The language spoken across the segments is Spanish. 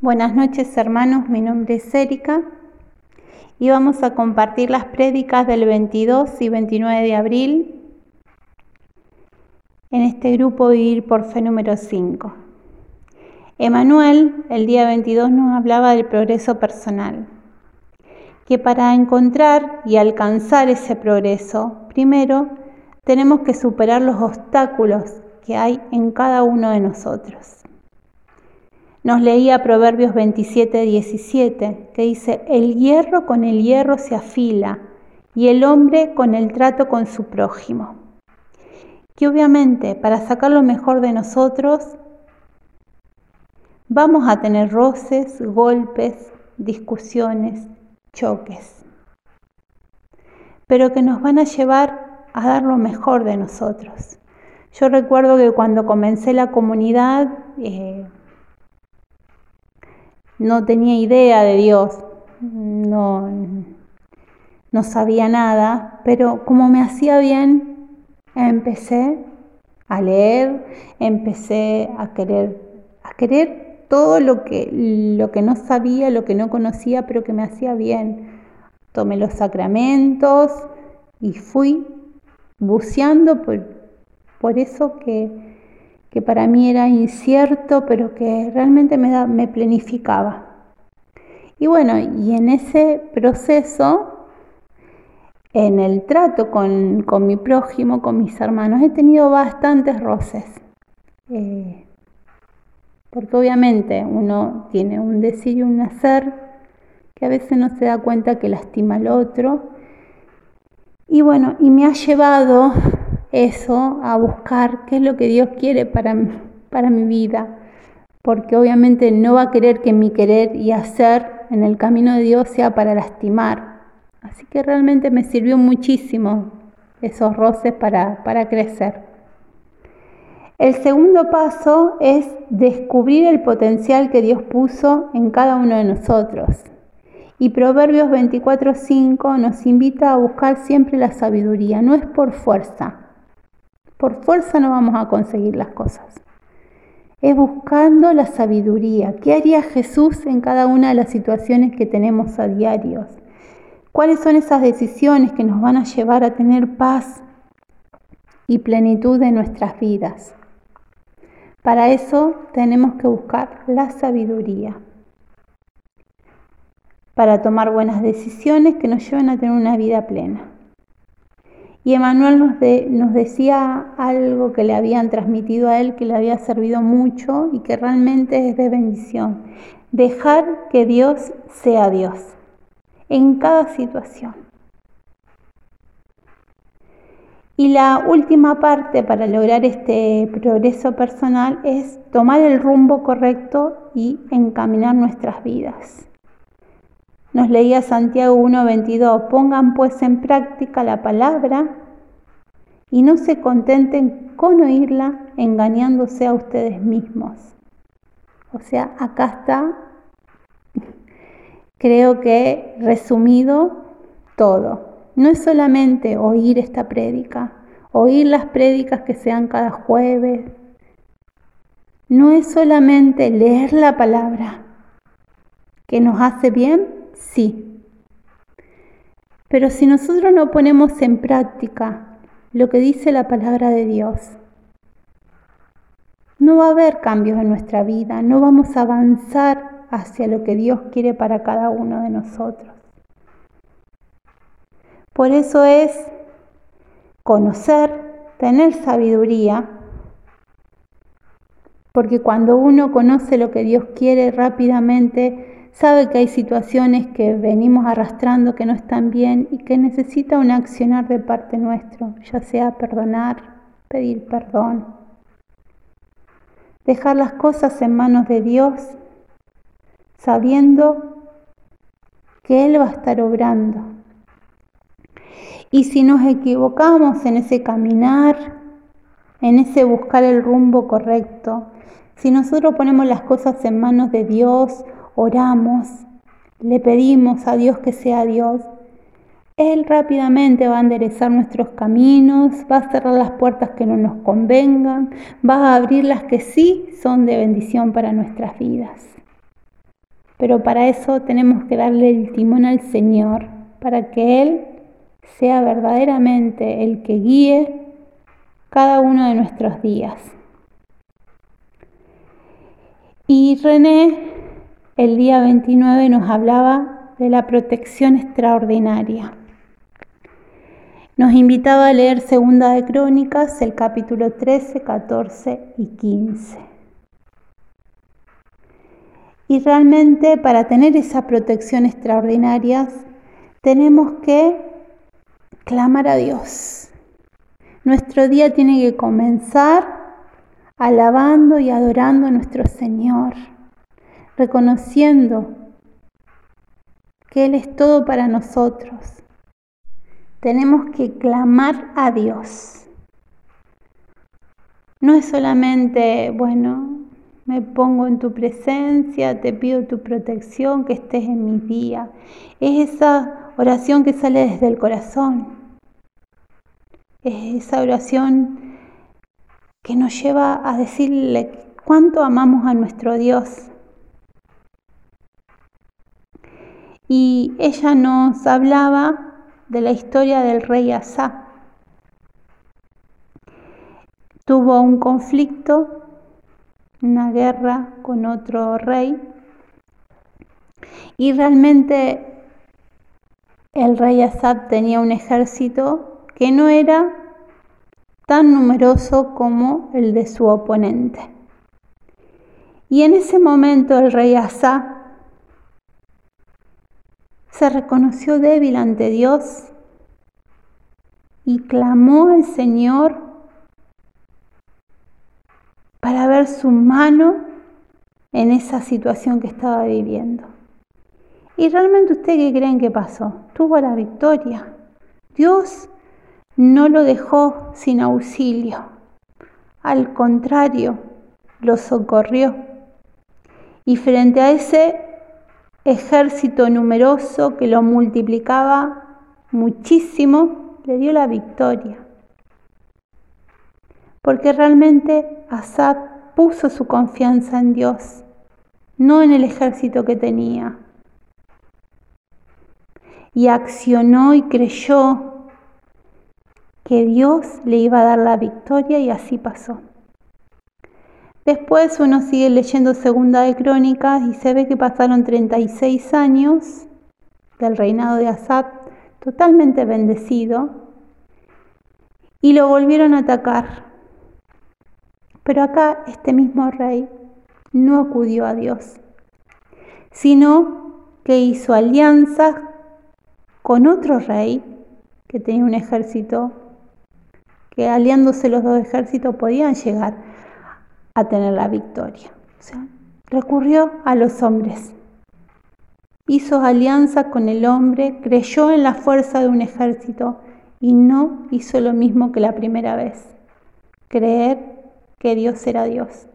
Buenas noches hermanos, mi nombre es Erika y vamos a compartir las prédicas del 22 y 29 de abril en este grupo Vivir por Fe número 5. Emanuel el día 22 nos hablaba del progreso personal, que para encontrar y alcanzar ese progreso, primero tenemos que superar los obstáculos que hay en cada uno de nosotros. Nos leía Proverbios 27, 17, que dice, el hierro con el hierro se afila y el hombre con el trato con su prójimo. Que obviamente para sacar lo mejor de nosotros vamos a tener roces, golpes, discusiones, choques, pero que nos van a llevar a dar lo mejor de nosotros. Yo recuerdo que cuando comencé la comunidad, eh, no tenía idea de Dios, no, no sabía nada, pero como me hacía bien, empecé a leer, empecé a querer, a querer todo lo que, lo que no sabía, lo que no conocía, pero que me hacía bien. Tomé los sacramentos y fui buceando por, por eso que, que para mí era incierto, pero que realmente me, me planificaba. Y bueno, y en ese proceso, en el trato con, mi prójimo, con mis hermanos, he tenido bastantes roces. Eh, porque obviamente uno tiene un decir y un hacer que a veces no se da cuenta que lastima al otro. Y bueno, y me ha llevado eso a buscar qué es lo que Dios quiere para, para mi vida, porque obviamente no va a querer que mi querer y hacer en el camino de Dios sea para lastimar. Así que realmente me sirvió muchísimo esos roces para, para crecer. El segundo paso es descubrir el potencial que Dios puso en cada uno de nosotros. Y Proverbios 24:5 nos invita a buscar siempre la sabiduría, no es por fuerza, por fuerza no vamos a conseguir las cosas. Es buscando la sabiduría. ¿Qué haría Jesús en cada una de las situaciones que tenemos a diarios? ¿Cuáles son esas decisiones que nos van a llevar a tener paz y plenitud en nuestras vidas? Para eso tenemos que buscar la sabiduría. Para tomar buenas decisiones que nos lleven a tener una vida plena. Y Emanuel nos, nos decía algo que le habían transmitido a él, que le había servido mucho y que realmente es de bendición. Dejar que Dios sea Dios en cada situación. Y la última parte para lograr este progreso personal es tomar el rumbo correcto y encaminar nuestras vidas. Nos leía Santiago 1.22, pongan pues en práctica la palabra y no se contenten con oírla engañándose a ustedes mismos. O sea, acá está, creo que resumido todo. No es solamente oír esta prédica, oír las prédicas que sean cada jueves. No es solamente leer la palabra, que nos hace bien, Sí. Pero si nosotros no ponemos en práctica lo que dice la palabra de Dios, no va a haber cambios en nuestra vida, no vamos a avanzar hacia lo que Dios quiere para cada uno de nosotros. Por eso es conocer, tener sabiduría, porque cuando uno conoce lo que Dios quiere rápidamente, sabe que hay situaciones que venimos arrastrando que no están bien y que necesita un accionar de parte nuestro, ya sea perdonar, pedir perdón, dejar las cosas en manos de Dios, sabiendo que Él va a estar obrando. Y si nos equivocamos en ese caminar, en ese buscar el rumbo correcto, si nosotros ponemos las cosas en manos de Dios, oramos, le pedimos a Dios que sea Dios, Él rápidamente va a enderezar nuestros caminos, va a cerrar las puertas que no nos convengan, va a abrir las que sí son de bendición para nuestras vidas. Pero para eso tenemos que darle el timón al Señor, para que Él sea verdaderamente el que guíe cada uno de nuestros días. Y René el día 29 nos hablaba de la protección extraordinaria. Nos invitaba a leer Segunda de Crónicas, el capítulo 13, 14 y 15. Y realmente para tener esa protección extraordinaria tenemos que clamar a Dios. Nuestro día tiene que comenzar alabando y adorando a nuestro Señor, reconociendo que Él es todo para nosotros tenemos que clamar a Dios. No es solamente, bueno, me pongo en tu presencia, te pido tu protección, que estés en mi día. Es esa oración que sale desde el corazón. Es esa oración que nos lleva a decirle cuánto amamos a nuestro Dios. Y ella nos hablaba de la historia del rey Asa. Tuvo un conflicto, una guerra con otro rey y realmente el rey Asa tenía un ejército que no era tan numeroso como el de su oponente. Y en ese momento el rey Asa se reconoció débil ante Dios y clamó al Señor para ver su mano en esa situación que estaba viviendo. ¿Y realmente usted qué creen que pasó? Tuvo la victoria. Dios no lo dejó sin auxilio. Al contrario, lo socorrió. Y frente a ese ejército numeroso que lo multiplicaba muchísimo, le dio la victoria. Porque realmente Asad puso su confianza en Dios, no en el ejército que tenía. Y accionó y creyó que Dios le iba a dar la victoria y así pasó. Después uno sigue leyendo Segunda de Crónicas y se ve que pasaron 36 años del reinado de Asad totalmente bendecido y lo volvieron a atacar. Pero acá este mismo rey no acudió a Dios, sino que hizo alianzas con otro rey que tenía un ejército, que aliándose los dos ejércitos podían llegar a tener la victoria. Recurrió a los hombres. Hizo alianza con el hombre, creyó en la fuerza de un ejército y no hizo lo mismo que la primera vez. Creer que Dios era Dios.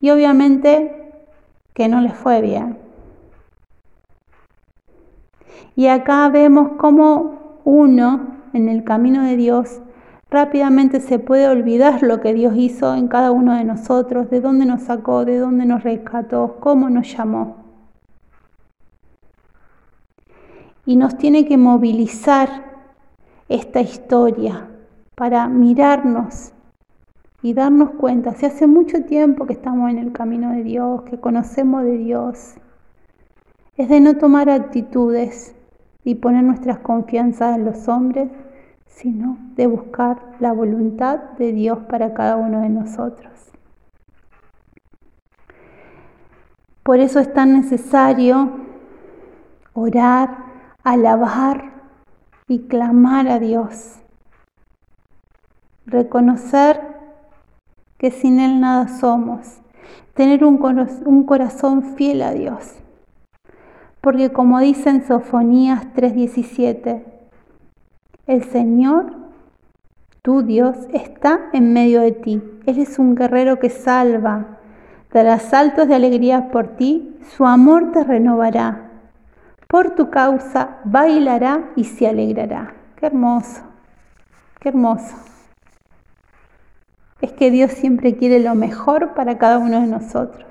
Y obviamente que no le fue bien. Y acá vemos cómo uno en el camino de Dios rápidamente se puede olvidar lo que Dios hizo en cada uno de nosotros, de dónde nos sacó, de dónde nos rescató, cómo nos llamó. Y nos tiene que movilizar esta historia para mirarnos y darnos cuenta, si hace mucho tiempo que estamos en el camino de Dios, que conocemos de Dios, es de no tomar actitudes y poner nuestras confianzas en los hombres, sino de buscar la voluntad de Dios para cada uno de nosotros. Por eso es tan necesario orar, alabar y clamar a Dios. Reconocer que sin Él nada somos. Tener un, corazón fiel a Dios. Porque como dice en Sofonías 3:17, el Señor, tu Dios, está en medio de ti. Él es un guerrero que salva. Dará saltos de alegría por ti, su amor te renovará. Por tu causa bailará y se alegrará. Qué hermoso, qué hermoso. Es que Dios siempre quiere lo mejor para cada uno de nosotros.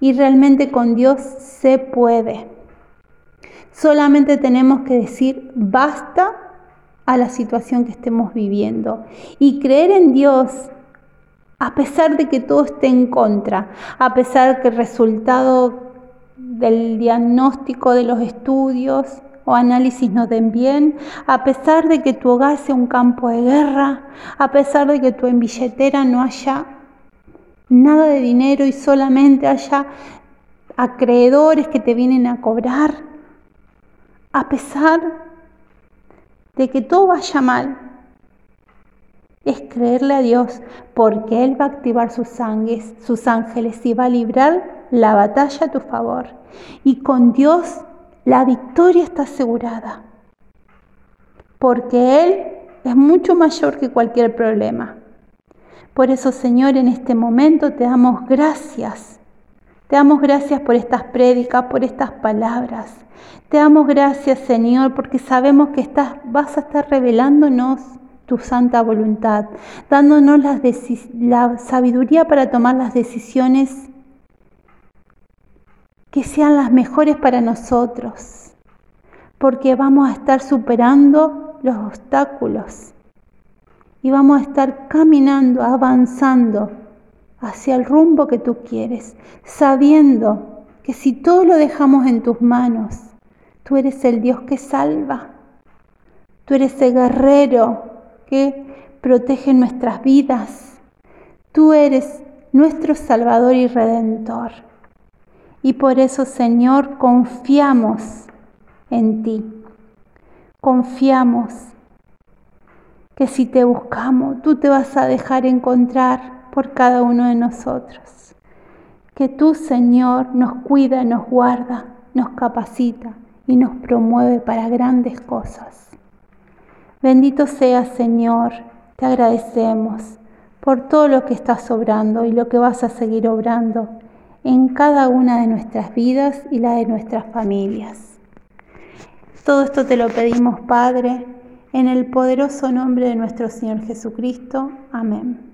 Y realmente con Dios se puede. Solamente tenemos que decir basta la situación que estemos viviendo. Y creer en Dios a pesar de que todo esté en contra, a pesar que el resultado del diagnóstico de los estudios o análisis no den bien, a pesar de que tu hogar sea un campo de guerra, a pesar de que tu en billetera no haya nada de dinero y solamente haya acreedores que te vienen a cobrar, a pesar de que todo vaya mal, es creerle a Dios porque Él va a activar sus, sus ángeles y va a librar la batalla a tu favor. Y con Dios la victoria está asegurada. Porque Él es mucho mayor que cualquier problema. Por eso, Señor, en este momento te damos gracias. Te damos gracias por estas prédicas, por estas palabras. Te damos gracias, Señor, porque sabemos que estás, vas a estar revelándonos tu santa voluntad, dándonos la sabiduría para tomar las decisiones que sean las mejores para nosotros, porque vamos a estar superando los obstáculos y vamos a estar caminando, avanzando hacia el rumbo que tú quieres, sabiendo que si todo lo dejamos en tus manos, tú eres el Dios que salva, tú eres el guerrero que protege nuestras vidas, tú eres nuestro Salvador y Redentor. Y por eso, Señor, confiamos en ti. Confiamos que si te buscamos, tú te vas a dejar encontrar por cada uno de nosotros. Que tú, Señor, nos cuida, nos guarda, nos capacita y nos promueve para grandes cosas. Bendito seas, Señor, te agradecemos por todo lo que estás obrando y lo que vas a seguir obrando en cada una de nuestras vidas y la de nuestras familias. Todo esto te lo pedimos, Padre, en el poderoso nombre de nuestro Señor Jesucristo. Amén.